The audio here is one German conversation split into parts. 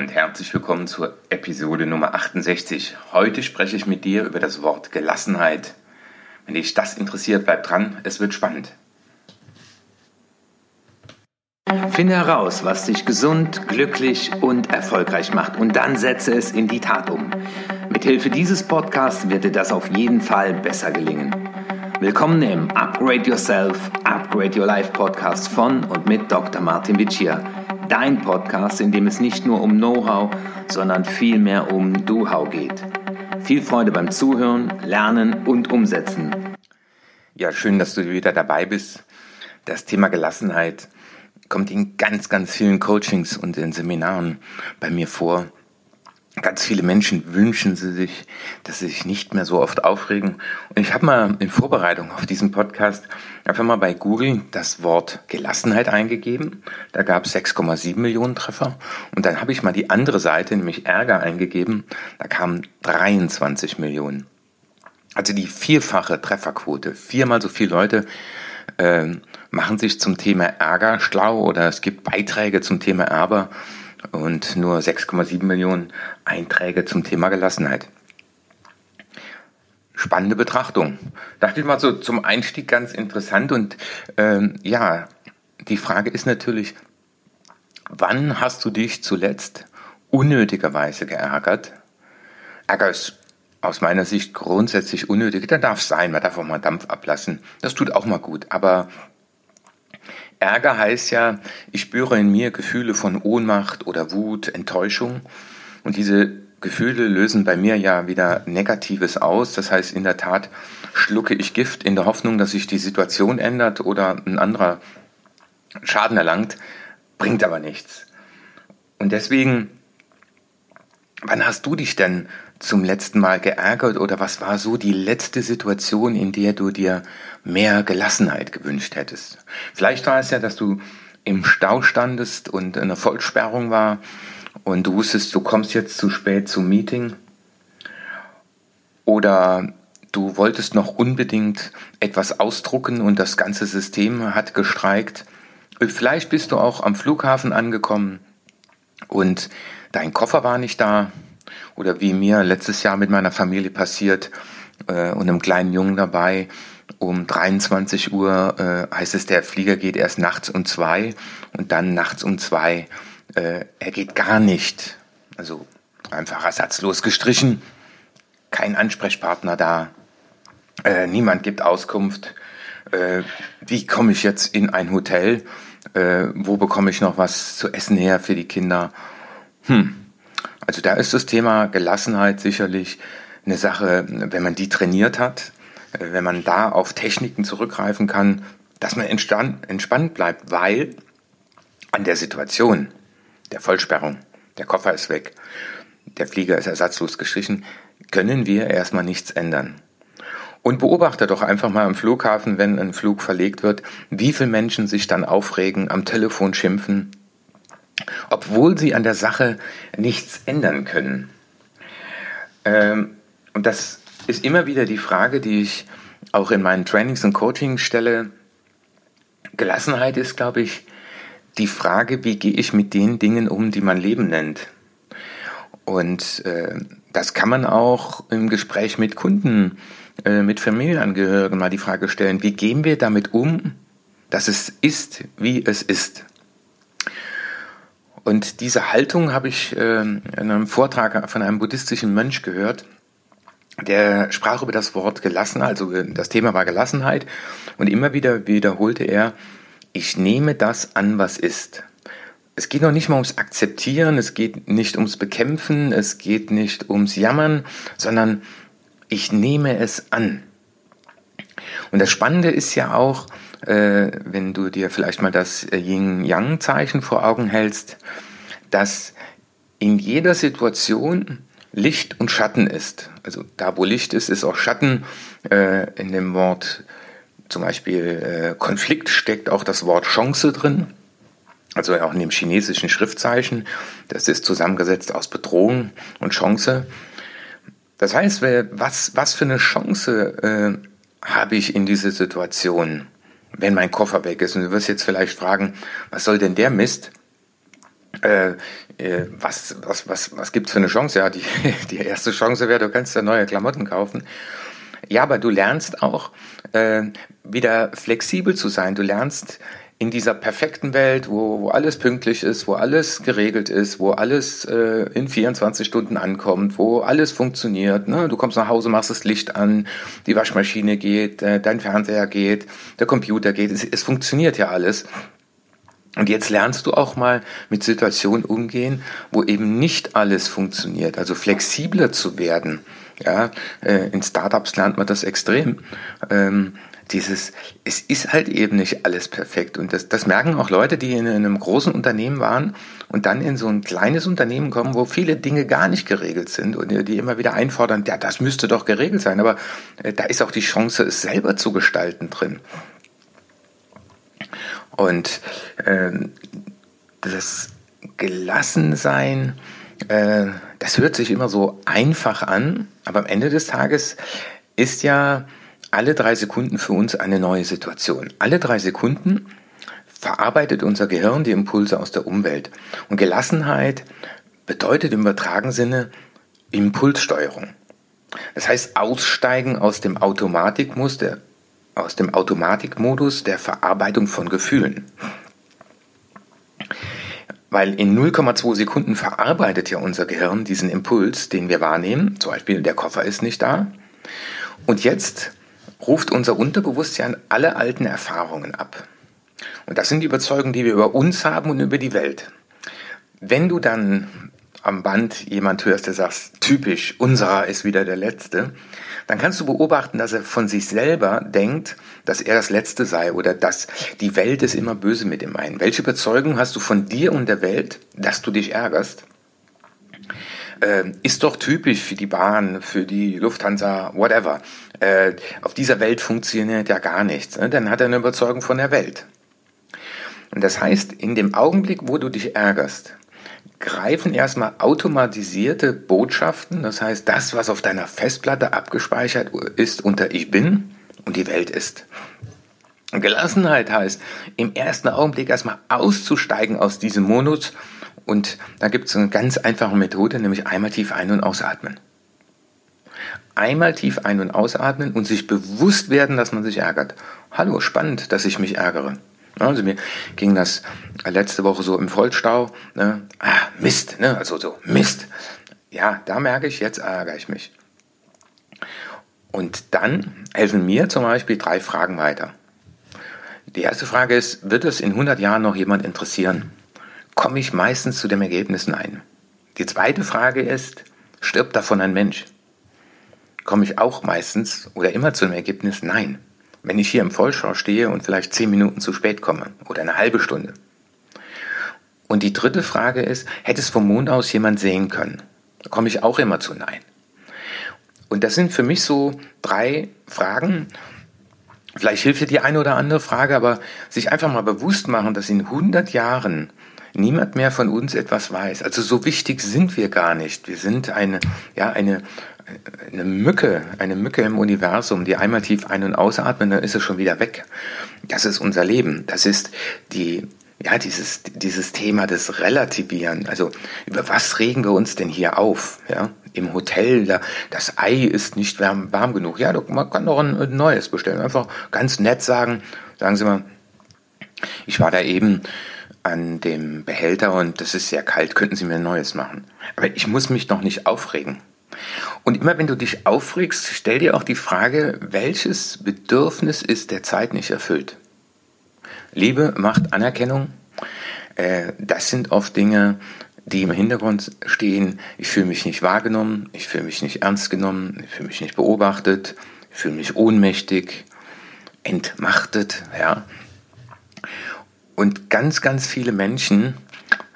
und herzlich willkommen zur Episode Nummer 68. Heute spreche ich mit dir über das Wort Gelassenheit. Wenn dich das interessiert, bleib dran, es wird spannend. Finde heraus, was dich gesund, glücklich und erfolgreich macht und dann setze es in die Tat um. Mithilfe dieses Podcasts wird dir das auf jeden Fall besser gelingen. Willkommen im Upgrade Yourself, Upgrade Your Life Podcast von und mit Dr. Martin Vicia dein Podcast, in dem es nicht nur um Know-how, sondern vielmehr um Do-How geht. Viel Freude beim Zuhören, Lernen und Umsetzen. Ja, schön, dass du wieder dabei bist. Das Thema Gelassenheit kommt in ganz, ganz vielen Coachings und in Seminaren bei mir vor. Ganz viele Menschen wünschen sie sich, dass sie sich nicht mehr so oft aufregen. Und ich habe mal in Vorbereitung auf diesen Podcast einfach mal bei Google das Wort Gelassenheit eingegeben. Da gab es 6,7 Millionen Treffer. Und dann habe ich mal die andere Seite, nämlich Ärger, eingegeben. Da kamen 23 Millionen. Also die vierfache Trefferquote. Viermal so viele Leute äh, machen sich zum Thema Ärger schlau oder es gibt Beiträge zum Thema Ärger und nur 6,7 Millionen Einträge zum Thema Gelassenheit. Spannende Betrachtung. Dachte ich mal so zum Einstieg ganz interessant und ähm, ja, die Frage ist natürlich, wann hast du dich zuletzt unnötigerweise geärgert? Ärger ist aus meiner Sicht grundsätzlich unnötig. Da darf sein, man darf auch mal Dampf ablassen. Das tut auch mal gut. Aber Ärger heißt ja, ich spüre in mir Gefühle von Ohnmacht oder Wut, Enttäuschung. Und diese Gefühle lösen bei mir ja wieder Negatives aus. Das heißt, in der Tat schlucke ich Gift in der Hoffnung, dass sich die Situation ändert oder ein anderer Schaden erlangt, bringt aber nichts. Und deswegen, wann hast du dich denn zum letzten Mal geärgert oder was war so die letzte Situation, in der du dir mehr Gelassenheit gewünscht hättest? Vielleicht war es ja, dass du im Stau standest und eine Vollsperrung war und du wusstest, du kommst jetzt zu spät zum Meeting oder du wolltest noch unbedingt etwas ausdrucken und das ganze System hat gestreikt. Vielleicht bist du auch am Flughafen angekommen und dein Koffer war nicht da oder wie mir letztes Jahr mit meiner Familie passiert äh, und einem kleinen Jungen dabei. Um 23 Uhr äh, heißt es, der Flieger geht erst nachts um zwei und dann nachts um zwei. Äh, er geht gar nicht. Also einfach ersatzlos gestrichen. Kein Ansprechpartner da. Äh, niemand gibt Auskunft. Äh, wie komme ich jetzt in ein Hotel? Äh, wo bekomme ich noch was zu essen her für die Kinder? Hm, also da ist das Thema Gelassenheit sicherlich eine Sache, wenn man die trainiert hat, wenn man da auf Techniken zurückgreifen kann, dass man entspannt bleibt, weil an der Situation der Vollsperrung, der Koffer ist weg, der Flieger ist ersatzlos gestrichen, können wir erstmal nichts ändern. Und beobachte doch einfach mal am Flughafen, wenn ein Flug verlegt wird, wie viele Menschen sich dann aufregen, am Telefon schimpfen, obwohl sie an der Sache nichts ändern können. Ähm, und das ist immer wieder die Frage, die ich auch in meinen Trainings und Coachings stelle. Gelassenheit ist, glaube ich, die Frage, wie gehe ich mit den Dingen um, die man Leben nennt. Und äh, das kann man auch im Gespräch mit Kunden, äh, mit Familienangehörigen mal die Frage stellen, wie gehen wir damit um, dass es ist, wie es ist. Und diese Haltung habe ich äh, in einem Vortrag von einem buddhistischen Mönch gehört. Der sprach über das Wort gelassen, also das Thema war Gelassenheit. Und immer wieder wiederholte er, ich nehme das an, was ist. Es geht noch nicht mal ums Akzeptieren, es geht nicht ums Bekämpfen, es geht nicht ums Jammern, sondern ich nehme es an. Und das Spannende ist ja auch, äh, wenn du dir vielleicht mal das Yin-Yang-Zeichen vor Augen hältst, dass in jeder Situation Licht und Schatten ist. Also da, wo Licht ist, ist auch Schatten. Äh, in dem Wort zum Beispiel äh, Konflikt steckt auch das Wort Chance drin. Also auch in dem chinesischen Schriftzeichen. Das ist zusammengesetzt aus Bedrohung und Chance. Das heißt, was, was für eine Chance äh, habe ich in dieser Situation? Wenn mein Koffer weg ist. Und du wirst jetzt vielleicht fragen, was soll denn der Mist? äh, äh, was, was, was, was gibt's für eine Chance? Ja, die, die erste Chance wäre, du kannst ja neue Klamotten kaufen. Ja, aber du lernst auch äh, wieder flexibel zu sein. Du lernst in dieser perfekten Welt, wo, wo alles pünktlich ist, wo alles geregelt ist, wo alles äh, in 24 Stunden ankommt, wo alles funktioniert. Ne? Du kommst nach Hause, machst das Licht an, die Waschmaschine geht, äh, dein Fernseher geht, der Computer geht. Es, es funktioniert ja alles. Und jetzt lernst du auch mal mit Situationen umgehen, wo eben nicht alles funktioniert, also flexibler zu werden. Ja, äh, in Startups lernt man das extrem. Ähm, dieses, es ist halt eben nicht alles perfekt. Und das, das merken auch Leute, die in einem großen Unternehmen waren und dann in so ein kleines Unternehmen kommen, wo viele Dinge gar nicht geregelt sind und die immer wieder einfordern, ja, das müsste doch geregelt sein. Aber äh, da ist auch die Chance, es selber zu gestalten drin. Und äh, das Gelassensein, äh, das hört sich immer so einfach an, aber am Ende des Tages ist ja alle drei Sekunden für uns eine neue Situation. Alle drei Sekunden verarbeitet unser Gehirn die Impulse aus der Umwelt. Und Gelassenheit bedeutet im übertragenen Sinne Impulssteuerung. Das heißt, aussteigen aus dem Automatikmus, der aus dem Automatikmodus der Verarbeitung von Gefühlen. Weil in 0,2 Sekunden verarbeitet ja unser Gehirn diesen Impuls, den wir wahrnehmen. Zum Beispiel, der Koffer ist nicht da. Und jetzt ruft unser Unterbewusstsein alle alten Erfahrungen ab. Und das sind die Überzeugungen, die wir über uns haben und über die Welt. Wenn du dann am Band jemand hörst, der sagt, typisch, unserer ist wieder der Letzte, dann kannst du beobachten, dass er von sich selber denkt, dass er das Letzte sei oder dass die Welt ist immer böse mit ihm ein. Welche Überzeugung hast du von dir und der Welt, dass du dich ärgerst? Äh, ist doch typisch für die Bahn, für die Lufthansa, whatever. Äh, auf dieser Welt funktioniert ja gar nichts. Ne? Dann hat er eine Überzeugung von der Welt. Und das heißt, in dem Augenblick, wo du dich ärgerst, greifen erstmal automatisierte Botschaften, das heißt das, was auf deiner Festplatte abgespeichert ist unter Ich bin und die Welt ist. Gelassenheit heißt, im ersten Augenblick erstmal auszusteigen aus diesem Modus und da gibt es eine ganz einfache Methode, nämlich einmal tief ein- und ausatmen. Einmal tief ein- und ausatmen und sich bewusst werden, dass man sich ärgert. Hallo, spannend, dass ich mich ärgere. Also mir ging das letzte Woche so im Vollstau. Ne? Ah, Mist, ne? also so Mist. Ja, da merke ich, jetzt ärgere ich mich. Und dann helfen mir zum Beispiel drei Fragen weiter. Die erste Frage ist, wird es in 100 Jahren noch jemand interessieren? Komme ich meistens zu dem Ergebnis Nein. Die zweite Frage ist, stirbt davon ein Mensch? Komme ich auch meistens oder immer zu dem Ergebnis Nein wenn ich hier im Vollschau stehe und vielleicht zehn Minuten zu spät komme oder eine halbe Stunde. Und die dritte Frage ist, hätte es vom Mond aus jemand sehen können? Da komme ich auch immer zu Nein. Und das sind für mich so drei Fragen. Vielleicht hilft dir die eine oder andere Frage, aber sich einfach mal bewusst machen, dass in 100 Jahren niemand mehr von uns etwas weiß. Also so wichtig sind wir gar nicht. Wir sind eine, ja, eine, eine Mücke, eine Mücke im Universum, die einmal tief ein- und ausatmen, dann ist es schon wieder weg. Das ist unser Leben. Das ist die, ja, dieses, dieses Thema des Relativieren. Also, über was regen wir uns denn hier auf? Ja, im Hotel, da, das Ei ist nicht warm, warm genug. Ja, man kann doch ein neues bestellen. Einfach ganz nett sagen, sagen Sie mal, ich war da eben an dem Behälter und das ist sehr kalt, könnten Sie mir ein neues machen. Aber ich muss mich doch nicht aufregen. Und immer wenn du dich aufregst, stell dir auch die Frage, welches Bedürfnis ist der Zeit nicht erfüllt? Liebe, Macht, Anerkennung, äh, das sind oft Dinge, die im Hintergrund stehen. Ich fühle mich nicht wahrgenommen, ich fühle mich nicht ernst genommen, ich fühle mich nicht beobachtet, ich fühle mich ohnmächtig, entmachtet, ja. Und ganz, ganz viele Menschen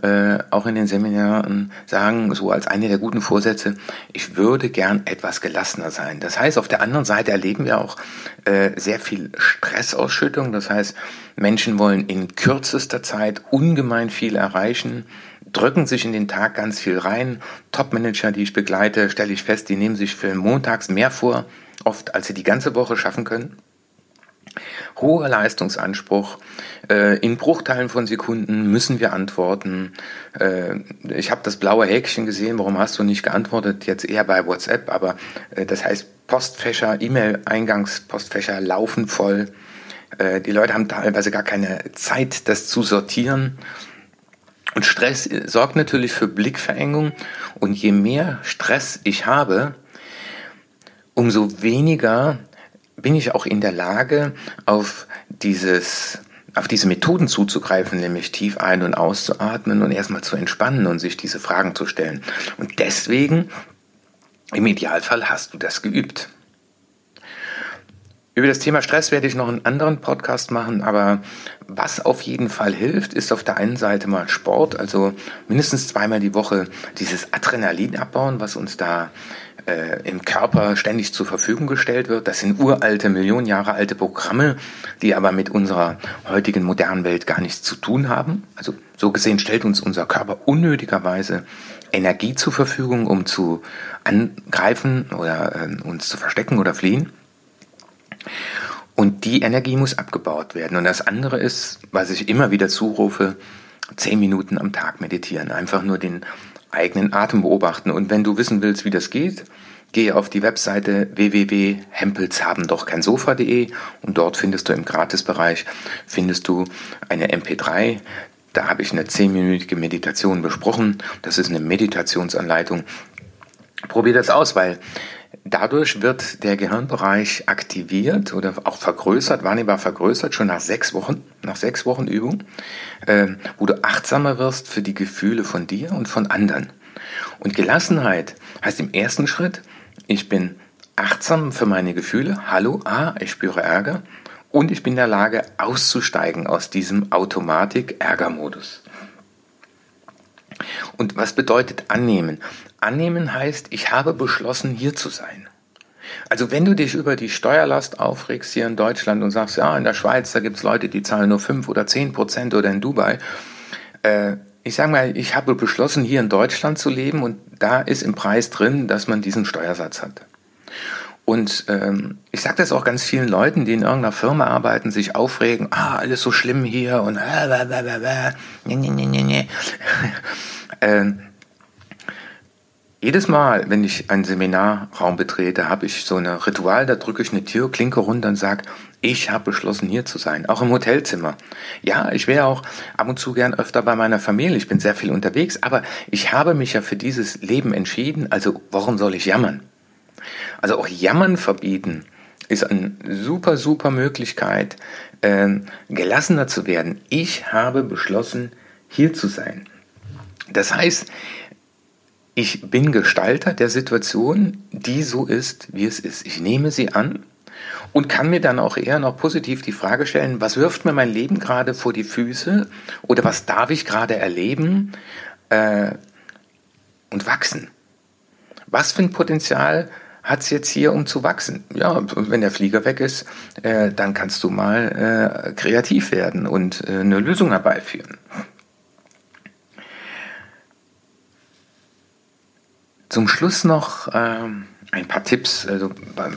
äh, auch in den Seminaren sagen, so als eine der guten Vorsätze, ich würde gern etwas gelassener sein. Das heißt, auf der anderen Seite erleben wir auch äh, sehr viel Stressausschüttung. Das heißt, Menschen wollen in kürzester Zeit ungemein viel erreichen, drücken sich in den Tag ganz viel rein. Top-Manager, die ich begleite, stelle ich fest, die nehmen sich für montags mehr vor, oft als sie die ganze Woche schaffen können. Hoher Leistungsanspruch. Äh, in Bruchteilen von Sekunden müssen wir antworten. Äh, ich habe das blaue Häkchen gesehen. Warum hast du nicht geantwortet? Jetzt eher bei WhatsApp, aber äh, das heißt Postfächer, E-Mail-Eingangspostfächer laufen voll. Die Leute haben teilweise gar keine Zeit, das zu sortieren. Und Stress sorgt natürlich für Blickverengung. Und je mehr Stress ich habe, umso weniger bin ich auch in der Lage, auf dieses auf diese Methoden zuzugreifen, nämlich tief ein- und auszuatmen und erstmal zu entspannen und sich diese Fragen zu stellen. Und deswegen, im Idealfall, hast du das geübt. Über das Thema Stress werde ich noch einen anderen Podcast machen, aber was auf jeden Fall hilft, ist auf der einen Seite mal Sport, also mindestens zweimal die Woche dieses Adrenalin abbauen, was uns da äh, im Körper ständig zur Verfügung gestellt wird. Das sind uralte, Millionen Jahre alte Programme, die aber mit unserer heutigen modernen Welt gar nichts zu tun haben. Also so gesehen stellt uns unser Körper unnötigerweise Energie zur Verfügung, um zu angreifen oder äh, uns zu verstecken oder fliehen. Und die Energie muss abgebaut werden. Und das andere ist, was ich immer wieder zurufe, zehn Minuten am Tag meditieren. Einfach nur den eigenen Atem beobachten. Und wenn du wissen willst, wie das geht, gehe auf die Webseite www.hempelshabendochkeinsofa.de und dort findest du im Gratisbereich findest du eine MP3. Da habe ich eine zehnminütige Meditation besprochen. Das ist eine Meditationsanleitung. Probier das aus, weil Dadurch wird der Gehirnbereich aktiviert oder auch vergrößert, wahrnehmbar vergrößert, schon nach sechs Wochen, nach sechs Wochen Übung, äh, wo du achtsamer wirst für die Gefühle von dir und von anderen. Und Gelassenheit heißt im ersten Schritt, ich bin achtsam für meine Gefühle. Hallo, ah, ich spüre Ärger. Und ich bin in der Lage, auszusteigen aus diesem Automatik-Ärgermodus. Und was bedeutet annehmen? Annehmen heißt, ich habe beschlossen, hier zu sein. Also wenn du dich über die Steuerlast aufregst hier in Deutschland und sagst, ja, in der Schweiz, da gibt es Leute, die zahlen nur fünf oder zehn Prozent oder in Dubai. Äh, ich sage mal, ich habe beschlossen, hier in Deutschland zu leben und da ist im Preis drin, dass man diesen Steuersatz hat. Und ähm, ich sage das auch ganz vielen Leuten, die in irgendeiner Firma arbeiten, sich aufregen, ah, alles so schlimm hier und jedes Mal, wenn ich einen Seminarraum betrete, habe ich so ein Ritual, da drücke ich eine Türklinke runter und sage, ich habe beschlossen, hier zu sein, auch im Hotelzimmer. Ja, ich wäre auch ab und zu gern öfter bei meiner Familie, ich bin sehr viel unterwegs, aber ich habe mich ja für dieses Leben entschieden, also warum soll ich jammern? Also auch Jammern verbieten ist eine super, super Möglichkeit, äh, gelassener zu werden. Ich habe beschlossen, hier zu sein. Das heißt, ich bin Gestalter der Situation, die so ist, wie es ist. Ich nehme sie an und kann mir dann auch eher noch positiv die Frage stellen, was wirft mir mein Leben gerade vor die Füße oder was darf ich gerade erleben äh, und wachsen. Was für ein Potenzial hat es jetzt hier, um zu wachsen? Ja, wenn der Flieger weg ist, äh, dann kannst du mal äh, kreativ werden und äh, eine Lösung herbeiführen. Zum Schluss noch ähm, ein paar Tipps. Also,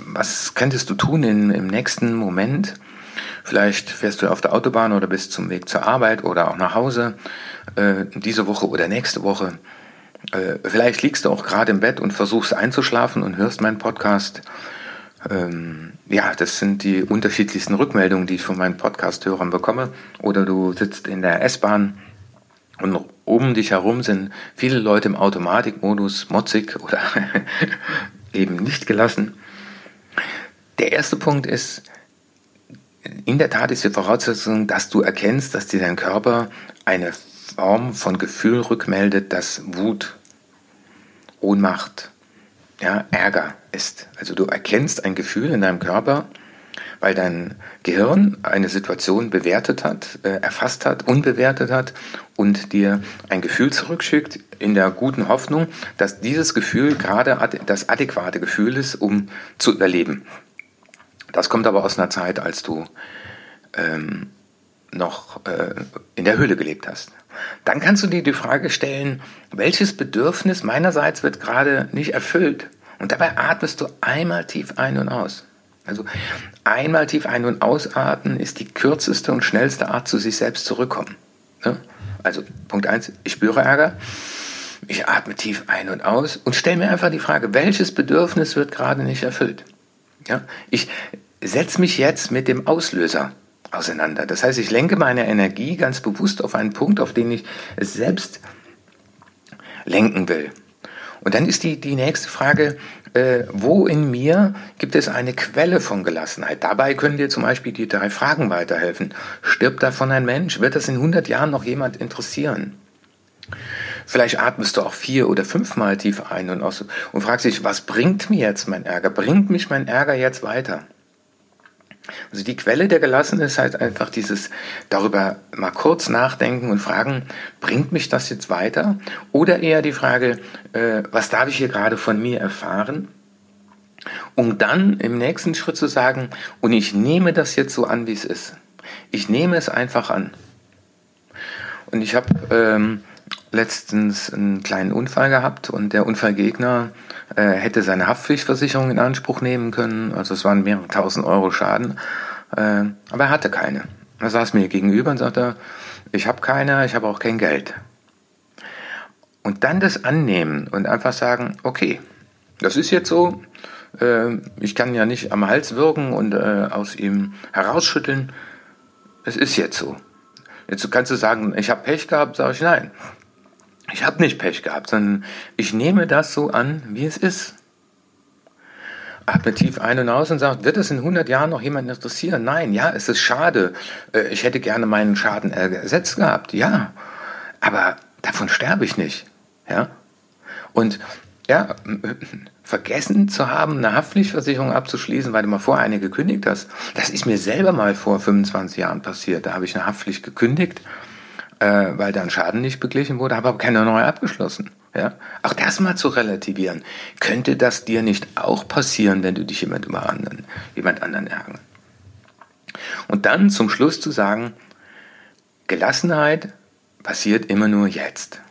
was könntest du tun in, im nächsten Moment? Vielleicht fährst du auf der Autobahn oder bist zum Weg zur Arbeit oder auch nach Hause äh, diese Woche oder nächste Woche. Äh, vielleicht liegst du auch gerade im Bett und versuchst einzuschlafen und hörst meinen Podcast. Ähm, ja, das sind die unterschiedlichsten Rückmeldungen, die ich von meinen Podcast-Hörern bekomme. Oder du sitzt in der S-Bahn und um dich herum sind viele Leute im Automatikmodus motzig oder eben nicht gelassen. Der erste Punkt ist, in der Tat ist die Voraussetzung, dass du erkennst, dass dir dein Körper eine Form von Gefühl rückmeldet, das Wut, Ohnmacht, ja, Ärger ist. Also du erkennst ein Gefühl in deinem Körper, weil dein Gehirn eine Situation bewertet hat, äh, erfasst hat, unbewertet hat und dir ein Gefühl zurückschickt in der guten Hoffnung, dass dieses Gefühl gerade ad das adäquate Gefühl ist, um zu überleben. Das kommt aber aus einer Zeit, als du ähm, noch äh, in der Höhle gelebt hast. Dann kannst du dir die Frage stellen, welches Bedürfnis meinerseits wird gerade nicht erfüllt? Und dabei atmest du einmal tief ein und aus. Also einmal tief ein- und ausatmen ist die kürzeste und schnellste Art, zu sich selbst zurückkommen. Ne? Also Punkt 1, ich spüre Ärger. Ich atme tief ein und aus und stelle mir einfach die Frage, welches Bedürfnis wird gerade nicht erfüllt? Ja? Ich setze mich jetzt mit dem Auslöser auseinander. Das heißt, ich lenke meine Energie ganz bewusst auf einen Punkt, auf den ich es selbst lenken will. Und dann ist die, die nächste Frage, äh, wo in mir gibt es eine Quelle von Gelassenheit? Dabei können dir zum Beispiel die drei Fragen weiterhelfen. Stirbt davon ein Mensch? Wird das in 100 Jahren noch jemand interessieren? Vielleicht atmest du auch vier oder fünfmal tief ein und aus und fragst dich, was bringt mir jetzt mein Ärger? Bringt mich mein Ärger jetzt weiter? Also die Quelle der Gelassenheit ist halt einfach dieses darüber mal kurz nachdenken und fragen, bringt mich das jetzt weiter? Oder eher die Frage, äh, was darf ich hier gerade von mir erfahren? Um dann im nächsten Schritt zu sagen, und ich nehme das jetzt so an, wie es ist. Ich nehme es einfach an. Und ich habe ähm, letztens einen kleinen Unfall gehabt und der Unfallgegner äh, hätte seine Haftpflichtversicherung in Anspruch nehmen können. Also es waren mehrere tausend Euro Schaden, äh, aber er hatte keine. Er saß mir gegenüber und sagte, ich habe keine, ich habe auch kein Geld. Und dann das annehmen und einfach sagen, okay, das ist jetzt so, äh, ich kann ja nicht am Hals wirken und äh, aus ihm herausschütteln, es ist jetzt so. Jetzt kannst du sagen, ich habe Pech gehabt, sage ich nein. Ich habe nicht Pech gehabt, sondern ich nehme das so an, wie es ist. Atme tief ein und aus und sagt, wird es in 100 Jahren noch jemand interessieren? Nein, ja, es ist schade. Äh, ich hätte gerne meinen Schaden ersetzt gehabt, ja. Aber davon sterbe ich nicht, ja. Und ja, vergessen zu haben, eine Haftpflichtversicherung abzuschließen, weil du mal vorher eine gekündigt hast. Das ist mir selber mal vor 25 Jahren passiert. Da habe ich eine Haftpflicht gekündigt äh, weil dann Schaden nicht beglichen wurde, habe aber keine neue abgeschlossen. Ja? Auch das mal zu relativieren. Könnte das dir nicht auch passieren, wenn du dich jemand über anderen, jemand anderen ärgern? Und dann zum Schluss zu sagen, Gelassenheit passiert immer nur jetzt.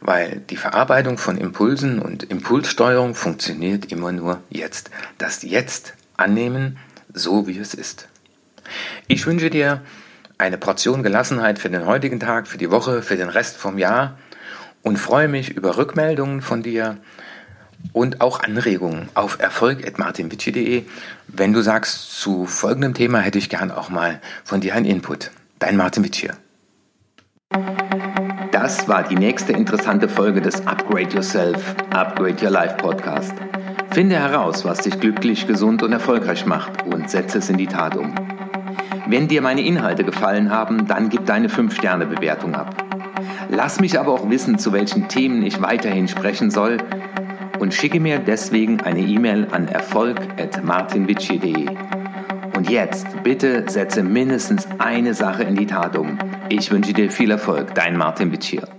Weil die Verarbeitung von Impulsen und Impulssteuerung funktioniert immer nur jetzt. Das Jetzt annehmen, so wie es ist. Ich wünsche dir eine Portion Gelassenheit für den heutigen Tag, für die Woche, für den Rest vom Jahr und freue mich über Rückmeldungen von dir und auch Anregungen auf erfolg.martinwitschi.de. Wenn du sagst, zu folgendem Thema hätte ich gern auch mal von dir einen Input. Dein Martin Witsch hier. Das war die nächste interessante Folge des Upgrade Yourself, Upgrade Your Life Podcast. Finde heraus, was dich glücklich, gesund und erfolgreich macht und setze es in die Tat um. Wenn dir meine Inhalte gefallen haben, dann gib deine 5-Sterne-Bewertung ab. Lass mich aber auch wissen, zu welchen Themen ich weiterhin sprechen soll und schicke mir deswegen eine E-Mail an erfolg.martinwitschi.de. Und jetzt bitte setze mindestens eine Sache in die Tat um. Ich wünsche dir viel Erfolg, dein Martin Witschier.